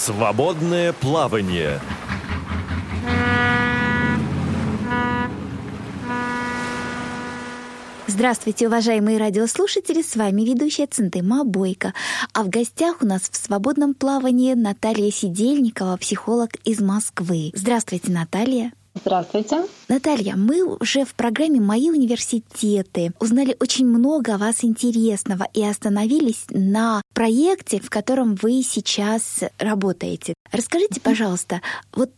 Свободное плавание. Здравствуйте, уважаемые радиослушатели, с вами ведущая Центыма Бойко. А в гостях у нас в свободном плавании Наталья Сидельникова, психолог из Москвы. Здравствуйте, Наталья. Здравствуйте. Наталья, мы уже в программе «Мои университеты» узнали очень много о вас интересного и остановились на проекте, в котором вы сейчас работаете. Расскажите, пожалуйста, вот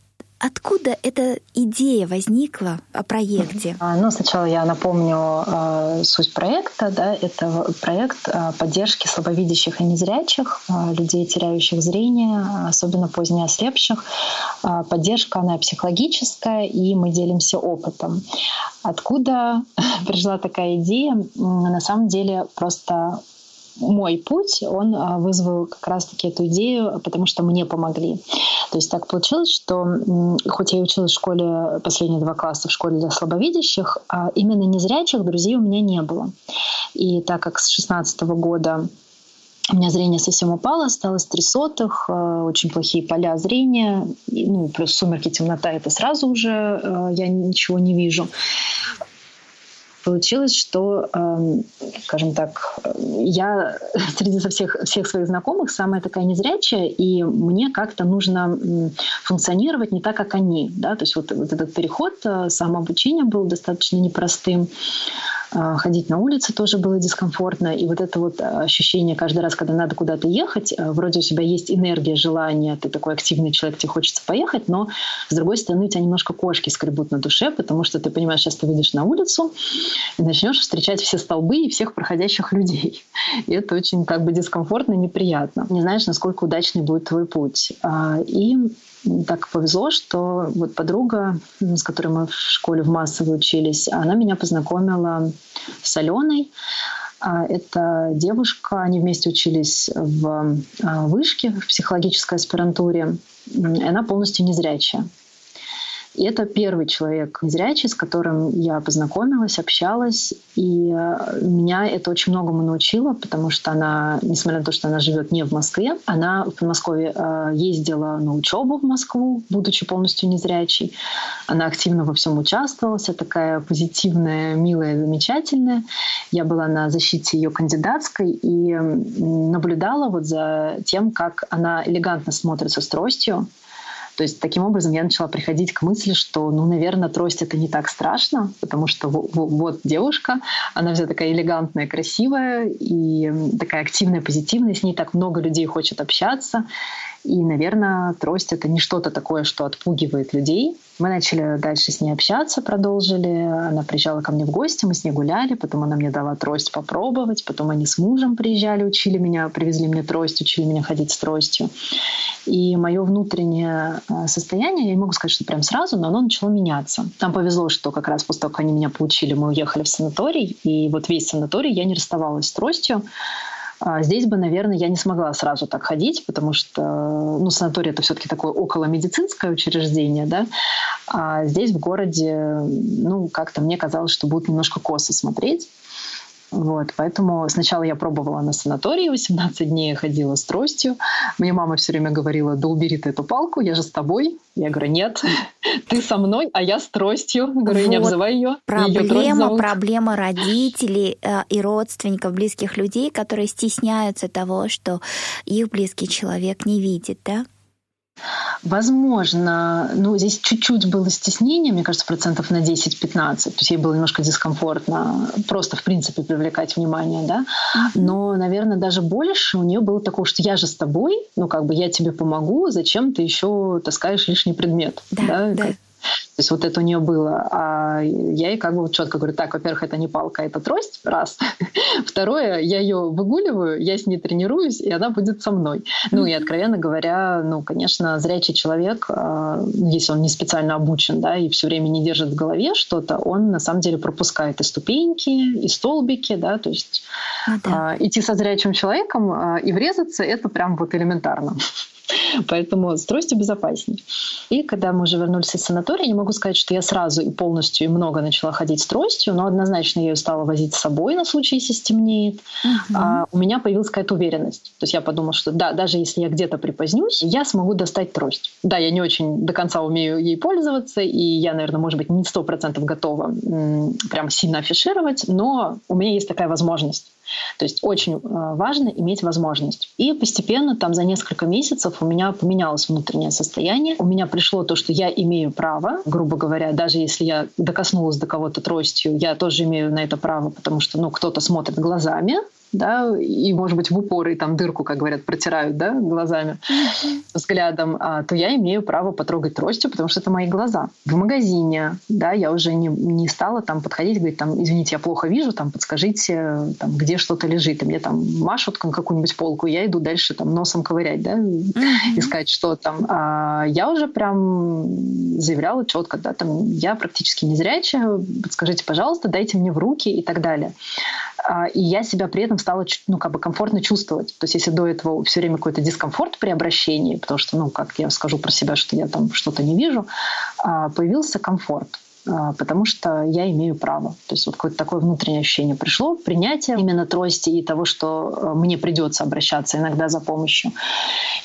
Откуда эта идея возникла о проекте? А, ну, сначала я напомню э, суть проекта. Да, это проект э, поддержки слабовидящих и незрячих, э, людей, теряющих зрение, особенно поздне ослепших. Э, поддержка, она психологическая, и мы делимся опытом. Откуда пришла такая идея? На самом деле просто мой путь, он а, вызвал как раз-таки эту идею, потому что мне помогли. То есть так получилось, что хоть я и училась в школе последние два класса в школе для слабовидящих, а именно незрячих друзей у меня не было. И так как с 16 года у меня зрение совсем упало, осталось три сотых, а, очень плохие поля зрения, ну, плюс сумерки, темнота, это сразу уже я ничего не вижу получилось, что, эм, скажем так, я среди всех, всех своих знакомых самая такая незрячая, и мне как-то нужно функционировать не так, как они. Да? То есть вот, вот этот переход э, самообучения был достаточно непростым. А, ходить на улице тоже было дискомфортно. И вот это вот ощущение каждый раз, когда надо куда-то ехать, э, вроде у тебя есть энергия, желание, ты такой активный человек, тебе хочется поехать, но с другой стороны у тебя немножко кошки скребут на душе, потому что ты понимаешь, сейчас ты выйдешь на улицу и начнешь встречать все столбы и всех проходящих людей. И это очень как бы дискомфортно неприятно. Не знаешь, насколько удачный будет твой путь. А, и так повезло, что вот подруга, с которой мы в школе в массовой учились, она меня познакомила с Аленой. А, это девушка, они вместе учились в а, вышке, в психологической аспирантуре. Она полностью незрячая. И это первый человек незрячий, с которым я познакомилась, общалась. И э, меня это очень многому научило, потому что она, несмотря на то, что она живет не в Москве, она в Подмосковье э, ездила на учебу в Москву, будучи полностью незрячей. Она активно во всем участвовала, вся такая позитивная, милая, замечательная. Я была на защите ее кандидатской и наблюдала вот за тем, как она элегантно смотрится с тростью, то есть таким образом я начала приходить к мысли, что, ну, наверное, трость это не так страшно, потому что вот девушка, она вся такая элегантная, красивая и такая активная, позитивная, с ней так много людей хочет общаться. И, наверное, трость — это не что-то такое, что отпугивает людей. Мы начали дальше с ней общаться, продолжили. Она приезжала ко мне в гости, мы с ней гуляли, потом она мне дала трость попробовать, потом они с мужем приезжали, учили меня, привезли мне трость, учили меня ходить с тростью. И мое внутреннее э, состояние, я не могу сказать, что прям сразу, но оно начало меняться. Там повезло, что как раз после того, как они меня поучили, мы уехали в санаторий, и вот весь санаторий я не расставалась с тростью. А здесь бы, наверное, я не смогла сразу так ходить, потому что ну, санаторий это все-таки такое околомедицинское учреждение, да, а здесь в городе, ну, как-то мне казалось, что будут немножко косо смотреть. Вот, поэтому сначала я пробовала на санатории, 18 дней я ходила с тростью. Мне мама все время говорила, да убери ты эту палку, я же с тобой. Я говорю, нет, ты со мной, а я с тростью. Говорю, вот. не обзывай ее. Проблема, проблема родителей э, и родственников, близких людей, которые стесняются того, что их близкий человек не видит, да? Возможно, ну, здесь чуть-чуть было стеснение, мне кажется, процентов на 10-15. То есть ей было немножко дискомфортно просто, в принципе, привлекать внимание, да. Но, наверное, даже больше у нее было такое, что я же с тобой, ну, как бы я тебе помогу, зачем ты еще таскаешь лишний предмет? Да, да. да. То есть вот это у нее было. А я ей как бы вот четко говорю, так, во-первых, это не палка, это трость, раз. Второе, я ее выгуливаю, я с ней тренируюсь, и она будет со мной. Ну и, откровенно говоря, ну, конечно, зрячий человек, а, если он не специально обучен, да, и все время не держит в голове что-то, он на самом деле пропускает и ступеньки, и столбики, да, то есть ну, да. идти со зрячим человеком а, и врезаться, это прям вот элементарно. Поэтому с тростью безопаснее. И когда мы уже вернулись из санатория, не могу сказать, что я сразу и полностью и много начала ходить с тростью, но однозначно я ее стала возить с собой на случай, если стемнеет. Uh-huh. А, у меня появилась какая-то уверенность. То есть я подумала, что да, даже если я где-то припозднюсь, я смогу достать трость. Да, я не очень до конца умею ей пользоваться, и я, наверное, может быть, не сто процентов готова м- прям сильно афишировать, но у меня есть такая возможность. То есть очень э, важно иметь возможность. И постепенно, там за несколько месяцев у меня поменялось внутреннее состояние. У меня пришло то, что я имею право, грубо говоря, даже если я докоснулась до кого-то тростью, я тоже имею на это право, потому что ну, кто-то смотрит глазами, да, и, может быть, в упор, и там дырку, как говорят, протирают, да, глазами, взглядом, а, то я имею право потрогать тростью, потому что это мои глаза. В магазине, да, я уже не, не стала там подходить, говорить, там, извините, я плохо вижу, там, подскажите, там, где что-то лежит, и мне там машут какую-нибудь полку, я иду дальше там носом ковырять, да, искать, что там. А я уже прям заявляла четко, да, там, я практически незрячая, подскажите, пожалуйста, дайте мне в руки и так далее. А, и я себя при этом стала ну, как бы комфортно чувствовать. То есть если до этого все время какой-то дискомфорт при обращении, потому что, ну, как я скажу про себя, что я там что-то не вижу, а, появился комфорт. А, потому что я имею право. То есть вот какое-то такое внутреннее ощущение пришло, принятие именно трости и того, что э, мне придется обращаться иногда за помощью.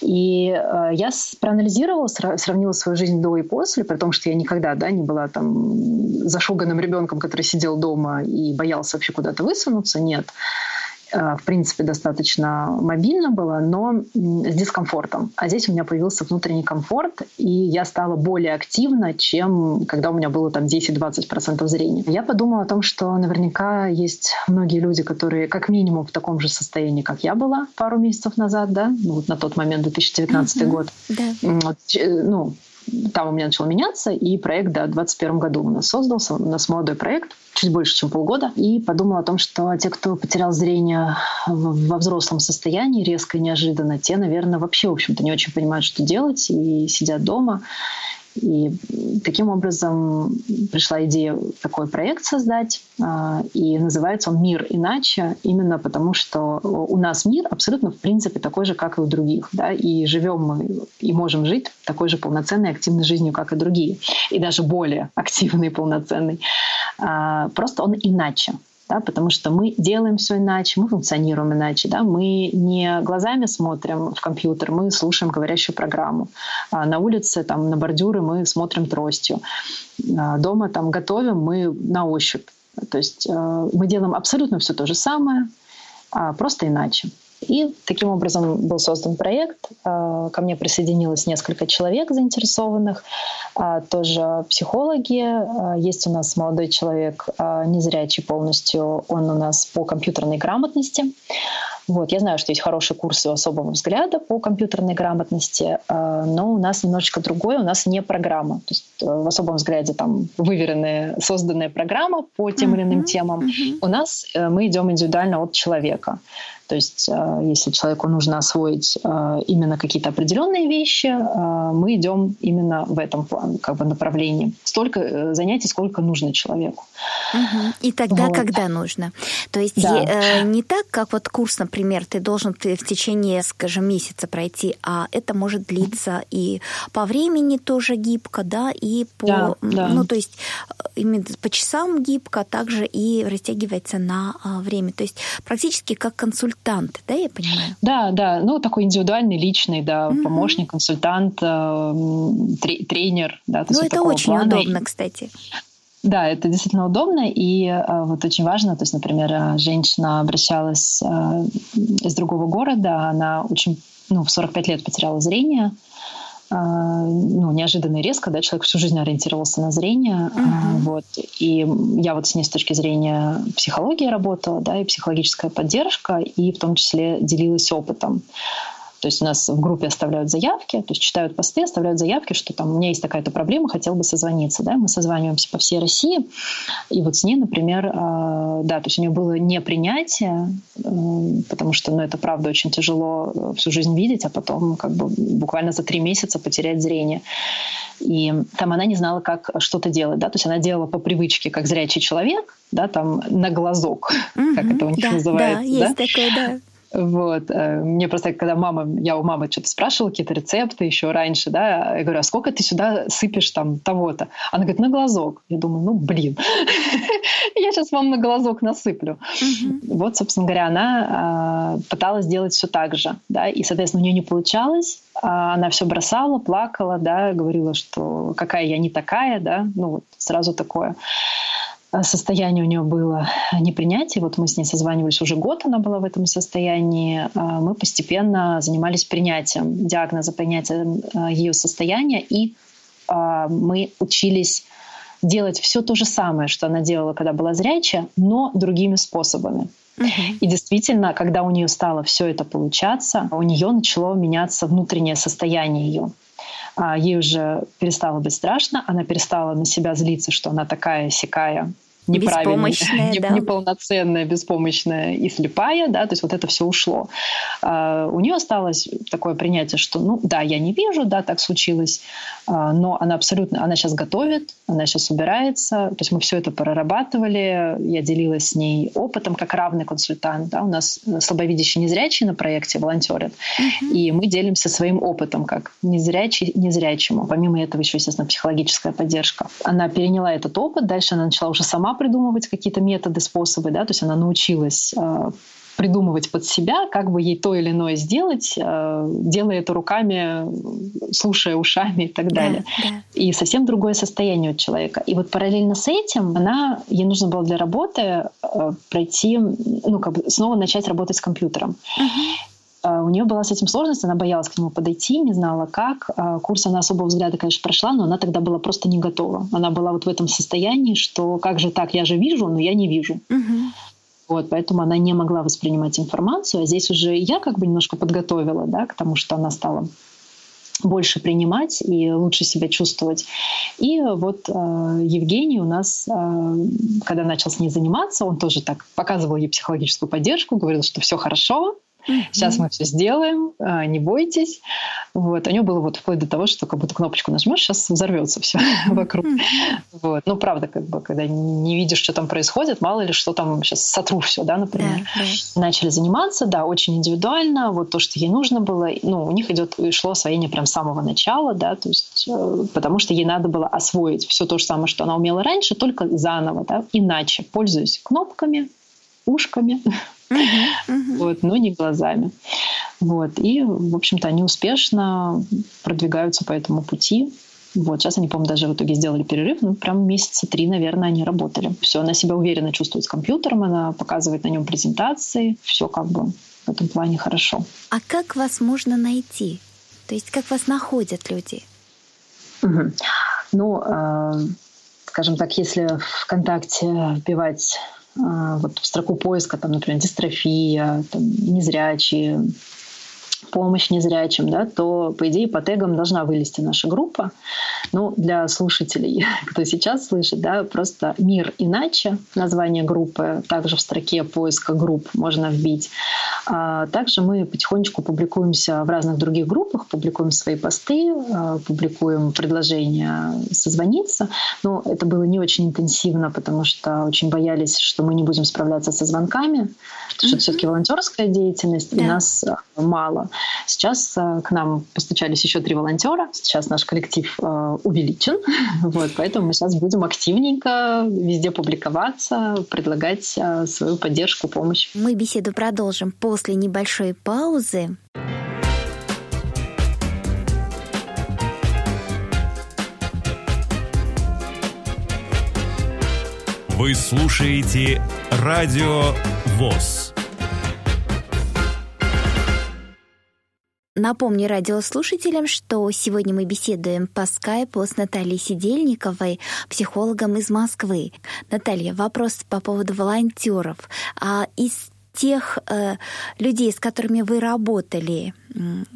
И э, я проанализировала, сравнила свою жизнь до и после, при том, что я никогда да, не была там зашуганным ребенком, который сидел дома и боялся вообще куда-то высунуться. Нет. Э, в принципе, достаточно мобильно было, но с дискомфортом. А здесь у меня появился внутренний комфорт, и я стала более активна, чем когда у меня было там 10-20% зрения. Я подумала о том, что наверняка есть многие люди, которые как минимум в таком же состоянии, как я была пару месяцев назад, да, ну, вот на тот момент, 2019 mm-hmm. год. Да. Вот, ну, там у меня начало меняться, и проект, да, в 2021 году у нас создался, у нас молодой проект, чуть больше, чем полгода, и подумала о том, что те, кто потерял зрение во взрослом состоянии резко и неожиданно, те, наверное, вообще, в общем-то, не очень понимают, что делать, и сидят дома. И таким образом пришла идея такой проект создать, а, и называется он «Мир иначе», именно потому что у нас мир абсолютно, в принципе, такой же, как и у других, да, и живем мы и можем жить такой же полноценной, активной жизнью, как и другие, и даже более активной и полноценной. А, просто он иначе да, потому что мы делаем все иначе, мы функционируем иначе, да, мы не глазами смотрим в компьютер, мы слушаем говорящую программу. А на улице, там, на бордюры мы смотрим тростью. А дома там готовим мы на ощупь. То есть э, мы делаем абсолютно все то же самое, а просто иначе. И таким образом был создан проект. А, ко мне присоединилось несколько человек заинтересованных, а, тоже психологи. А, есть у нас молодой человек, незрячий полностью, он у нас по компьютерной грамотности. Вот, я знаю, что есть хорошие курсы особого взгляда по компьютерной грамотности, но у нас немножечко другое, у нас не программа. То есть э, в особом взгляде там выверенная, созданная программа по тем или иным темам. Mm-hmm. У нас э, мы идем индивидуально от человека. То есть, э, если человеку нужно освоить э, именно какие-то определенные вещи, э, мы идем именно в этом плане, как бы направлении. Столько занятий, сколько нужно человеку. Угу. И тогда, вот. когда нужно. То есть да. не так, как вот курс, например, ты должен ты в течение, скажем, месяца пройти, а это может длиться и по времени тоже гибко, да, и по, да, да. ну то есть именно по часам гибко, а также и растягивается на время. То есть практически как консультант консультант, да, я понимаю? Да, да, ну такой индивидуальный, личный, да, угу. помощник, консультант, э, тренер, да. ну это очень плана. удобно, кстати. Да, это действительно удобно, и э, вот очень важно, то есть, например, э, женщина обращалась э, из другого города, она очень, ну, в 45 лет потеряла зрение, ну, неожиданно и резко, да, человек всю жизнь ориентировался на зрение, uh-huh. вот, и я вот с ней с точки зрения психологии работала, да, и психологическая поддержка, и в том числе делилась опытом. То есть у нас в группе оставляют заявки, то есть читают посты, оставляют заявки, что там у меня есть такая-то проблема, хотел бы созвониться. Да? Мы созваниваемся по всей России. И вот с ней, например, а, да, то есть у нее было непринятие, потому что ну, это правда очень тяжело э, всю жизнь видеть, а потом как бы буквально за три месяца потерять зрение. И там она не знала, как что-то делать, да, то есть она делала по привычке, как зрячий человек, да, там на глазок, mm-hmm, как это у них да, называется. Да, есть да? такое, да. Вот. Э, мне просто, когда мама, я у мамы что-то спрашивала, какие-то рецепты еще раньше, да, я говорю, а сколько ты сюда сыпешь там того-то? Она говорит, на глазок. Я думаю, ну, блин, я сейчас вам на глазок насыплю. Вот, собственно говоря, она а, пыталась сделать все так же, да, и, соответственно, у нее не получалось, а она все бросала, плакала, да, говорила, что какая я не такая, да, ну, вот сразу такое. Э, состояние у нее было непринятие. Вот мы с ней созванивались уже год, она была в этом состоянии. Э, мы постепенно занимались принятием диагноза, принятием э, ее состояния, и мы учились делать все то же самое, что она делала, когда была зрячая, но другими способами. И действительно, когда у нее стало все это получаться, у нее начало меняться внутреннее состояние ее. А, ей уже перестало быть страшно, она перестала на себя злиться, что она такая сякая, неправильная, не, да. неполноценная, беспомощная и слепая, да, то есть вот это все ушло. А, у нее осталось такое принятие, что, ну, да, я не вижу, да, так случилось, а, но она абсолютно, она сейчас готовит, она сейчас убирается, то есть мы все это прорабатывали, я делилась с ней опытом как равный консультант, да, у нас слабовидящие незрячие на проекте волонтерят, uh-huh. и мы делимся своим опытом как незрячий незрячему. Помимо этого еще, естественно, психологическая поддержка. Она переняла этот опыт, дальше она начала уже сама придумывать какие-то методы, способы, да, то есть она научилась э, придумывать под себя, как бы ей то или иное сделать, э, делая это руками, слушая ушами и так далее. Да, да. И совсем другое состояние у человека. И вот параллельно с этим она, ей нужно было для работы э, пройти, ну, как бы снова начать работать с компьютером. Uh-huh. У нее была с этим сложность, она боялась к нему подойти, не знала как. Курс она особого взгляда, конечно, прошла, но она тогда была просто не готова. Она была вот в этом состоянии, что как же так, я же вижу, но я не вижу. Uh-huh. Вот, поэтому она не могла воспринимать информацию. А здесь уже я как бы немножко подготовила да, к тому, что она стала больше принимать и лучше себя чувствовать. И вот э, Евгений у нас, э, когда начал с ней заниматься, он тоже так показывал ей психологическую поддержку, говорил, что все хорошо, Сейчас мы все сделаем, а, не бойтесь. Вот. У него было вот вплоть до того, что как будто кнопочку нажмешь, сейчас взорвется все вокруг. Вот. Ну, правда, как бы, когда не видишь, что там происходит, мало ли, что там сейчас сотру все, да, например. Да, да. Начали заниматься, да, очень индивидуально. Вот то, что ей нужно было, ну, у них идет шло освоение прям с самого начала, да, то есть, э, потому что ей надо было освоить все то же самое, что она умела раньше, только заново, да, иначе, пользуясь кнопками, ушками, вот, но не глазами. Вот. И, в общем-то, они успешно продвигаются по этому пути. Вот, сейчас они, по-моему, даже в итоге сделали перерыв, ну, прям месяца три, наверное, они работали. Все, она себя уверенно чувствует с компьютером, она показывает на нем презентации, все как бы в этом плане хорошо. А как вас можно найти? То есть как вас находят люди? Угу. Ну, э, скажем так, если ВКонтакте вбивать вот в строку поиска, там, например, дистрофия, там, незрячие, помощь незрячим, да, то, по идее, по тегам должна вылезти наша группа. Ну, для слушателей, кто сейчас слышит, да, просто «Мир иначе» название группы, также в строке поиска групп можно вбить. А также мы потихонечку публикуемся в разных других группах, публикуем свои посты, а, публикуем предложения созвониться. Но это было не очень интенсивно, потому что очень боялись, что мы не будем справляться со звонками, потому что mm-hmm. все-таки волонтерская деятельность, да. и нас а, мало. Сейчас э, к нам постучались еще три волонтера. Сейчас наш коллектив э, увеличен. Вот, поэтому мы сейчас будем активненько везде публиковаться, предлагать э, свою поддержку, помощь. Мы беседу продолжим после небольшой паузы. Вы слушаете Радио ВОЗ. Напомню радиослушателям, что сегодня мы беседуем по скайпу с Натальей Сидельниковой, психологом из Москвы. Наталья, вопрос по поводу волонтеров. А из тех э, людей, с которыми вы работали,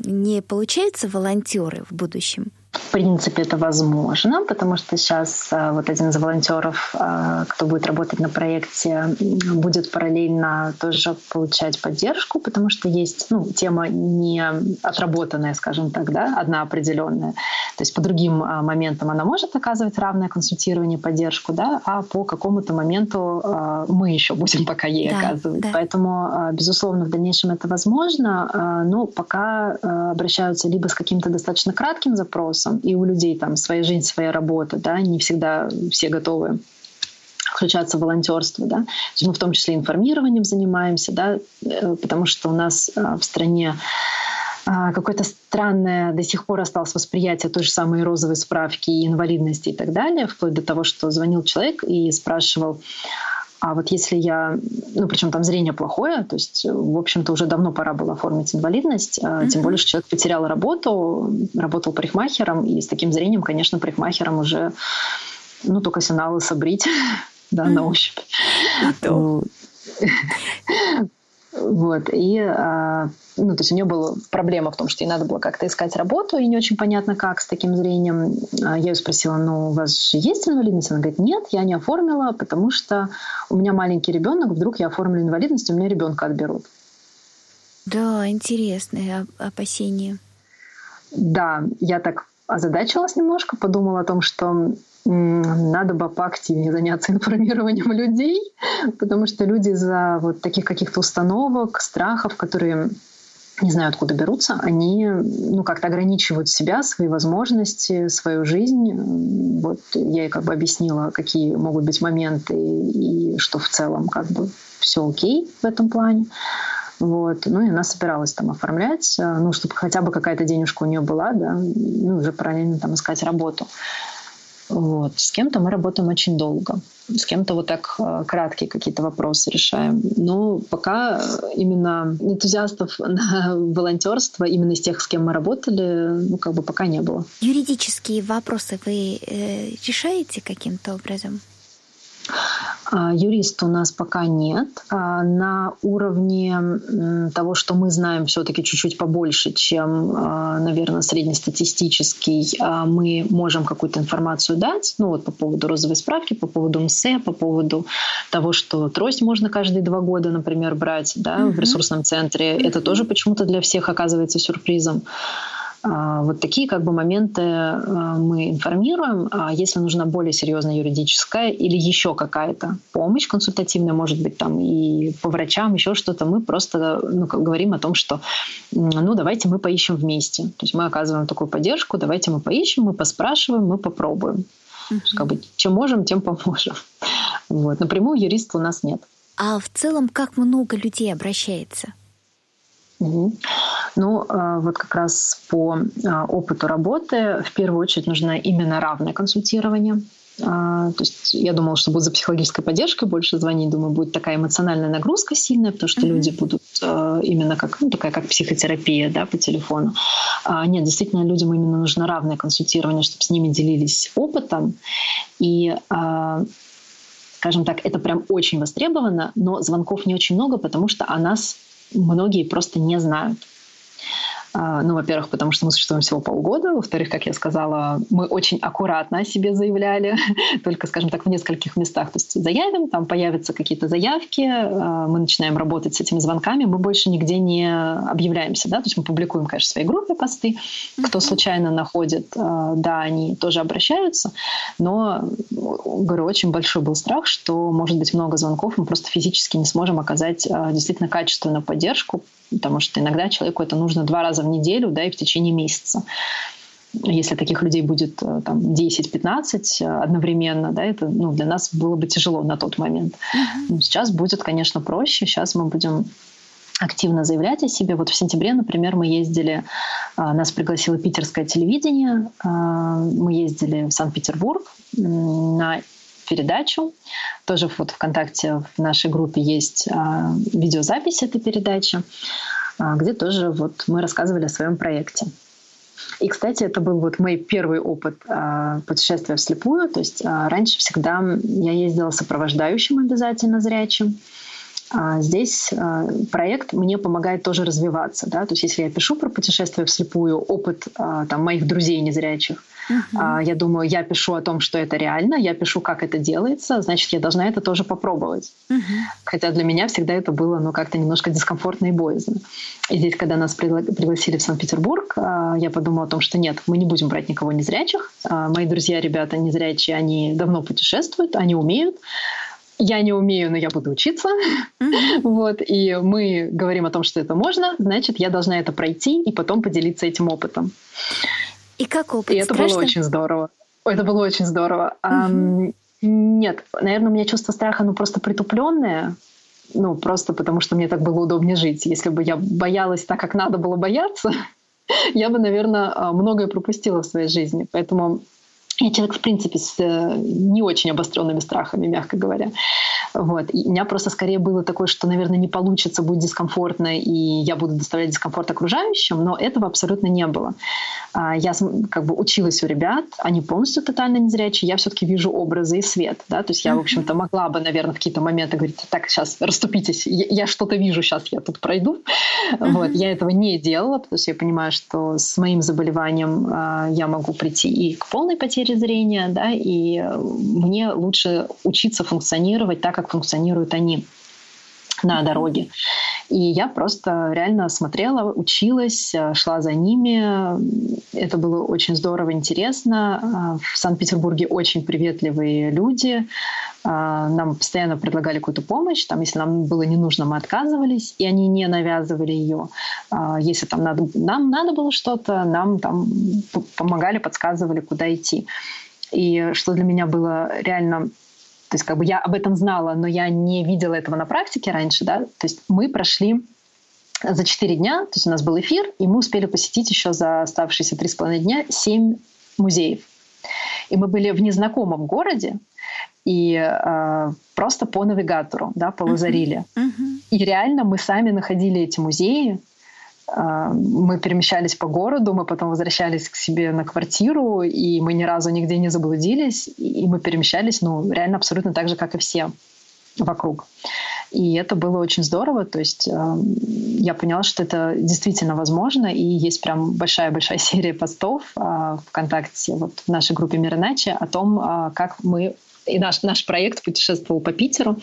не получаются волонтеры в будущем? В принципе, это возможно, потому что сейчас а, вот один из волонтеров, а, кто будет работать на проекте, будет параллельно тоже получать поддержку, потому что есть ну, тема не отработанная, скажем так, да, одна определенная. То есть по другим а, моментам она может оказывать равное консультирование, поддержку, да, а по какому-то моменту мы еще будем пока ей да, оказывать. Да. Поэтому, безусловно, в дальнейшем это возможно, но пока обращаются либо с каким-то достаточно кратким запросом, и у людей там своя жизнь, своя работа, да, не всегда все готовы включаться в волонтерство, да. Мы в том числе информированием занимаемся, да, э, потому что у нас э, в стране э, какое-то странное до сих пор осталось восприятие той же самой розовой справки и инвалидности и так далее, вплоть до того, что звонил человек и спрашивал, а вот если я, ну причем там зрение плохое, то есть, в общем-то, уже давно пора было оформить инвалидность, mm-hmm. тем более, что человек потерял работу, работал парикмахером, и с таким зрением, конечно, парикмахером уже, ну, только сигналы собрить, да, на ощупь. Вот. И, а, ну, то есть у нее была проблема в том, что ей надо было как-то искать работу, и не очень понятно, как с таким зрением. А, я ее спросила, ну, у вас же есть инвалидность? Она говорит, нет, я не оформила, потому что у меня маленький ребенок, вдруг я оформлю инвалидность, у меня ребенка отберут. Да, интересное опасение. Да, я так озадачилась немножко, подумала о том, что надо бы поактивнее заняться информированием людей, потому что люди из-за вот таких каких-то установок, страхов, которые не знаю, откуда берутся, они ну, как-то ограничивают себя, свои возможности, свою жизнь. Вот я ей как бы объяснила, какие могут быть моменты и что в целом как бы все окей в этом плане. Вот. Ну и она собиралась там оформлять, ну, чтобы хотя бы какая-то денежка у нее была, да, ну, уже параллельно там искать работу. Вот. С кем-то мы работаем очень долго, с кем-то вот так э, краткие какие-то вопросы решаем. Но пока именно энтузиастов на волонтерство, именно из тех, с кем мы работали, ну как бы пока не было. Юридические вопросы вы э, решаете каким-то образом? А, юриста у нас пока нет. А, на уровне того, что мы знаем все-таки чуть-чуть побольше, чем, а, наверное, среднестатистический, мы можем какую-то информацию дать, ну вот по поводу розовой справки, по поводу МСЭ, по поводу того, что трость можно каждые два года, например, брать да, mm-hmm. в ресурсном центре. Это тоже почему-то для всех оказывается сюрпризом. А, вот такие как бы моменты а, мы информируем. А если нужна более серьезная юридическая или еще какая-то помощь консультативная, может быть, там и по врачам, еще что-то, мы просто ну, говорим о том, что ну давайте мы поищем вместе. То есть мы оказываем такую поддержку, давайте мы поищем, мы поспрашиваем, мы попробуем. Uh-huh. Как бы, чем можем, тем поможем. Вот. Напрямую юриста у нас нет. А в целом, как много людей обращается? Угу. Ну, а, вот как раз по а, опыту работы в первую очередь нужно именно равное консультирование. А, то есть я думала, что будет за психологической поддержкой больше звонить. Думаю, будет такая эмоциональная нагрузка сильная, потому что mm-hmm. люди будут именно как, ну, такая как психотерапия да, по телефону. Нет, действительно, людям именно нужно равное консультирование, чтобы с ними делились опытом. И скажем так, это прям очень востребовано, но звонков не очень много, потому что о нас многие просто не знают. А, ну, во-первых, потому что мы существуем всего полгода. Во-вторых, как я сказала, мы очень аккуратно о себе заявляли, только, скажем так, в нескольких местах. То есть заявим, там появятся какие-то заявки, а, мы начинаем работать с этими звонками, мы больше нигде не объявляемся. Да? То есть мы публикуем, конечно, в своей группе посты. Кто случайно находит, а, да, они тоже обращаются. Но, говорю, очень большой был страх, что может быть много звонков, мы просто физически не сможем оказать действительно качественную поддержку, потому что иногда человеку это нужно два раза в неделю, да, и в течение месяца. Если таких людей будет э, там 10-15 э, одновременно, да, это ну, для нас было бы тяжело на тот момент. Mm-hmm. Сейчас будет, конечно, проще. Сейчас мы будем активно заявлять о себе. Вот в сентябре, например, мы ездили, э, нас пригласило питерское телевидение, мы ездили в Санкт-Петербург на передачу. Тоже вот ВКонтакте в нашей группе есть видеозапись этой передачи, где тоже вот мы рассказывали о своем проекте. И, кстати, это был вот мой первый опыт а, путешествия вслепую. То есть а, раньше всегда я ездила сопровождающим обязательно зрячим. А здесь а, проект мне помогает тоже развиваться. Да? То есть если я пишу про путешествие вслепую, опыт а, там, моих друзей незрячих, uh-huh. я думаю, я пишу о том, что это реально, я пишу, как это делается, значит, я должна это тоже попробовать. Uh-huh. Хотя для меня всегда это было ну, как-то немножко дискомфортно и боязно. И здесь, когда нас пригласили в Санкт-Петербург, я подумала о том, что нет, мы не будем брать никого незрячих. Мои друзья, ребята незрячие, они давно путешествуют, они умеют я не умею, но я буду учиться. Mm-hmm. Вот, и мы говорим о том, что это можно, значит, я должна это пройти и потом поделиться этим опытом. И как опыт? И это Страшно? было очень здорово. Это было очень здорово. Mm-hmm. А, нет, наверное, у меня чувство страха, ну, просто притупленное. Ну, просто потому что мне так было удобнее жить. Если бы я боялась так, как надо было бояться, я бы, наверное, многое пропустила в своей жизни. Поэтому я человек, в принципе, с э, не очень обостренными страхами, мягко говоря. Вот. И у меня просто скорее было такое, что, наверное, не получится, будет дискомфортно, и я буду доставлять дискомфорт окружающим, но этого абсолютно не было. А, я как бы училась у ребят, они полностью тотально незрячие, я все-таки вижу образы и свет. Да? То есть я, в общем-то, могла бы, наверное, в какие-то моменты говорить, так, сейчас расступитесь, я, что-то вижу, сейчас я тут пройду. Вот. Я этого не делала, потому что я понимаю, что с моим заболеванием а, я могу прийти и к полной потере зрения, да, и мне лучше учиться функционировать так, как функционируют они на дороге. И я просто реально смотрела, училась, э, шла за ними. Это было очень здорово, интересно. Э, в Санкт-Петербурге очень приветливые люди. Э, нам постоянно предлагали какую-то помощь. Там, если нам было не нужно, мы отказывались, и они не навязывали ее. Если там надо, нам надо было что-то, нам там помогали, подсказывали, куда идти. И что для меня было реально то есть как бы я об этом знала, но я не видела этого на практике раньше, да. То есть мы прошли за 4 дня, то есть у нас был эфир, и мы успели посетить еще за оставшиеся 3,5 дня 7 музеев. И мы были в незнакомом городе, и э, просто по навигатору, да, по Лазариле. Uh-huh. Uh-huh. И реально мы сами находили эти музеи, мы перемещались по городу, мы потом возвращались к себе на квартиру, и мы ни разу нигде не заблудились, и мы перемещались, ну, реально абсолютно так же, как и все вокруг. И это было очень здорово, то есть э, я поняла, что это действительно возможно, и есть прям большая-большая серия постов э, ВКонтакте, вот в нашей группе «Мир иначе» о том, э, как мы и наш, наш проект путешествовал по Питеру,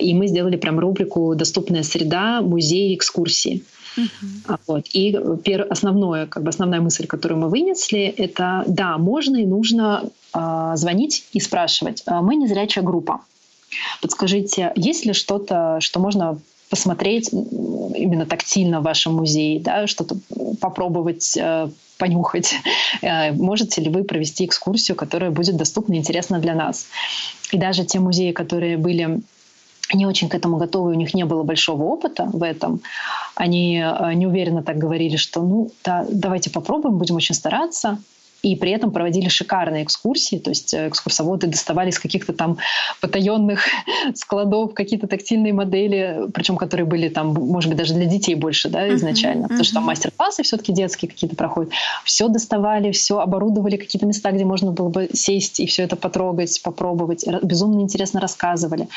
и мы сделали прям рубрику «Доступная среда. Музеи. Экскурсии». Uh-huh. Вот. И пер, основное, как бы основная мысль, которую мы вынесли, это да, можно и нужно э, звонить и спрашивать. «А мы незрячая группа. Подскажите, есть ли что-то, что можно посмотреть именно тактильно в вашем музее, да, что-то попробовать э, понюхать. Э, можете ли вы провести экскурсию, которая будет доступна и интересна для нас? И даже те музеи, которые были не очень к этому готовы, у них не было большого опыта в этом. Они э, неуверенно так говорили, что ну да, давайте попробуем, будем очень стараться и при этом проводили шикарные экскурсии, то есть э, экскурсоводы доставали из каких-то там потаенных складов какие-то тактильные модели, причем которые были там, может быть, даже для детей больше, да, изначально, uh-huh, потому что там мастер-классы все-таки детские какие-то проходят. Все доставали, все оборудовали какие-то места, где можно было бы сесть и все это потрогать, попробовать. Безумно интересно рассказывали.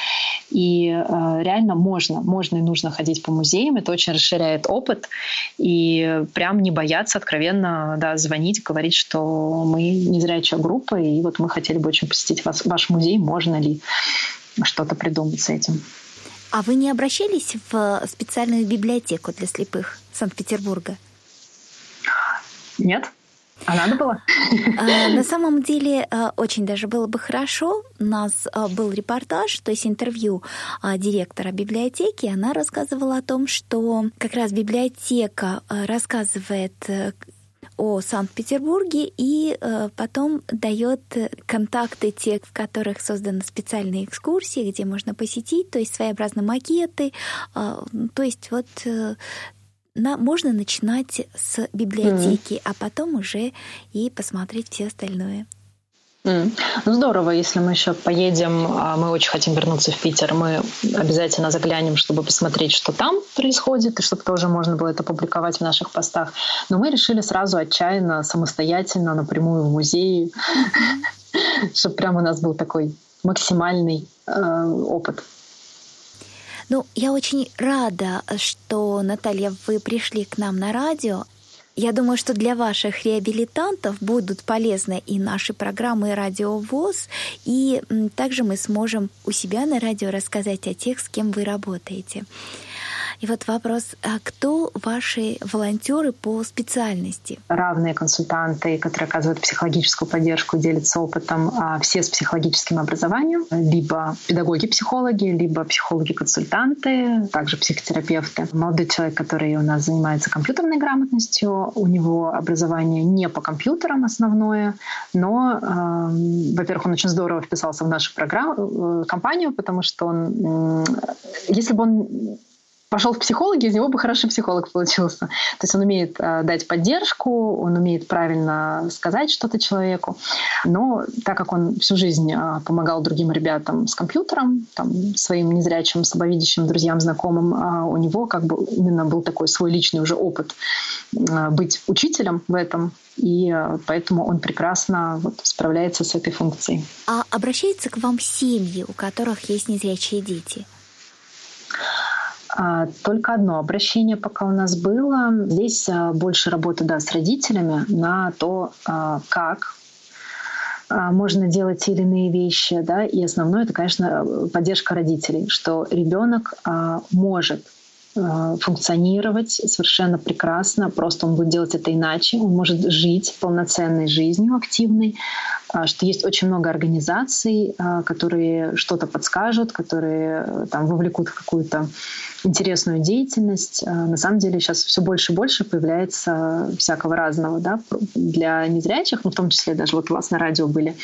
И э, реально можно, можно и нужно ходить по музеям, это очень расширяет опыт, и прям не бояться откровенно, да, звонить, говорить, что мы незрячая группа, и вот мы хотели бы очень посетить вас, ваш музей, можно ли что-то придумать с этим. А вы не обращались в специальную библиотеку для слепых Санкт-Петербурга? Нет. А надо было? А, на самом деле а, очень даже было бы хорошо. У нас а, был репортаж, то есть интервью директора библиотеки. Она рассказывала о том, что как раз библиотека рассказывает о Санкт-Петербурге и э, потом дает контакты тех, в которых созданы специальные экскурсии, где можно посетить, то есть своеобразные макеты, э, то есть вот э, на, можно начинать с библиотеки, mm. а потом уже и посмотреть все остальное. Ну, здорово, если мы еще поедем, а мы очень хотим вернуться в Питер, мы обязательно заглянем, чтобы посмотреть, что там происходит, и чтобы тоже можно было это публиковать в наших постах. Но мы решили сразу отчаянно, самостоятельно, напрямую в музее, чтобы прямо у нас был такой максимальный э, опыт. Ну, я очень рада, что, Наталья, вы пришли к нам на радио. Я думаю, что для ваших реабилитантов будут полезны и наши программы «Радио ВОЗ», и также мы сможем у себя на радио рассказать о тех, с кем вы работаете. И вот вопрос, а кто ваши волонтеры по специальности? Равные консультанты, которые оказывают психологическую поддержку, делятся опытом, а все с психологическим образованием, либо педагоги-психологи, либо психологи-консультанты, также психотерапевты. Молодой человек, который у нас занимается компьютерной грамотностью, у него образование не по компьютерам основное, но, э, во-первых, он очень здорово вписался в нашу программу, э, компанию, потому что он, э, если бы он пошел в психологи, из него бы хороший психолог получился. То есть он умеет э, дать поддержку, он умеет правильно сказать что-то человеку. Но так как он всю жизнь э, помогал другим ребятам с компьютером, там, своим незрячим, слабовидящим друзьям, знакомым, э, у него как бы именно был такой свой личный уже опыт э, быть учителем в этом. И э, поэтому он прекрасно вот, справляется с этой функцией. А обращается к вам семьи, у которых есть незрячие дети? А, только одно обращение пока у нас было. Здесь а, больше работы да, с родителями на то, а, как можно делать те или иные вещи, да, и основное это, конечно, поддержка родителей, что ребенок может функционировать совершенно прекрасно, просто он будет делать это иначе, он может жить полноценной жизнью активной, что есть очень много организаций, а, которые что-то подскажут, которые э, там вовлекут в какую-то интересную деятельность. А, на самом деле сейчас все больше и больше появляется всякого разного да, для незрячих, ну, в том числе даже вот у вас на радио были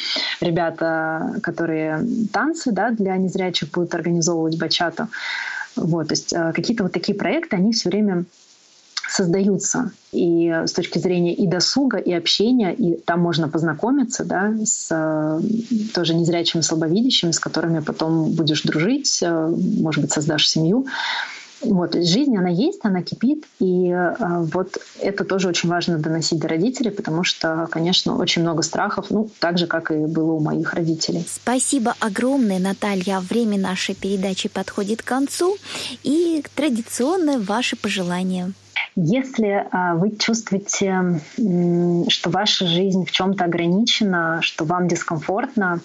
ребята, которые танцы да, для незрячих будут организовывать бачату. Вот, то есть какие-то вот такие проекты, они все время создаются. И с точки зрения и досуга, и общения, и там можно познакомиться да, с э, тоже незрячими, слабовидящими, с которыми потом будешь дружить, э, может быть, создашь семью. Вот, жизнь, она есть, она кипит, и э, вот это тоже очень важно доносить до родителей, потому что, конечно, очень много страхов, ну, так же, как и было у моих родителей. Спасибо огромное, Наталья. Время нашей передачи подходит к концу, и традиционное ваши пожелания. Если а, вы чувствуете, что ваша жизнь в чем-то ограничена, что вам дискомфортно,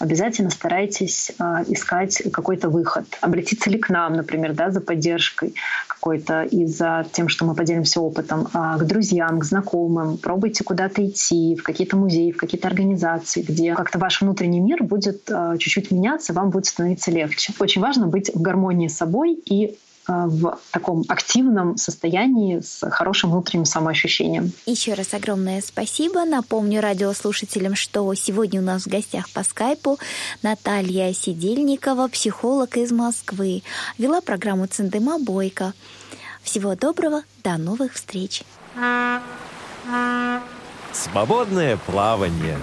обязательно старайтесь а, искать какой-то выход. Обратиться ли к нам, например, да, за поддержкой какой-то и за тем, что мы поделимся опытом, а, к друзьям, к знакомым. Пробуйте куда-то идти, в какие-то музеи, в какие-то организации, где как-то ваш внутренний мир будет чуть-чуть меняться, вам будет становиться легче. Очень важно быть в гармонии с собой и в таком активном состоянии с хорошим внутренним самоощущением. Еще раз огромное спасибо. Напомню радиослушателям, что сегодня у нас в гостях по скайпу Наталья Сидельникова, психолог из Москвы. Вела программу Циндема Бойко. Всего доброго, до новых встреч. Свободное плавание.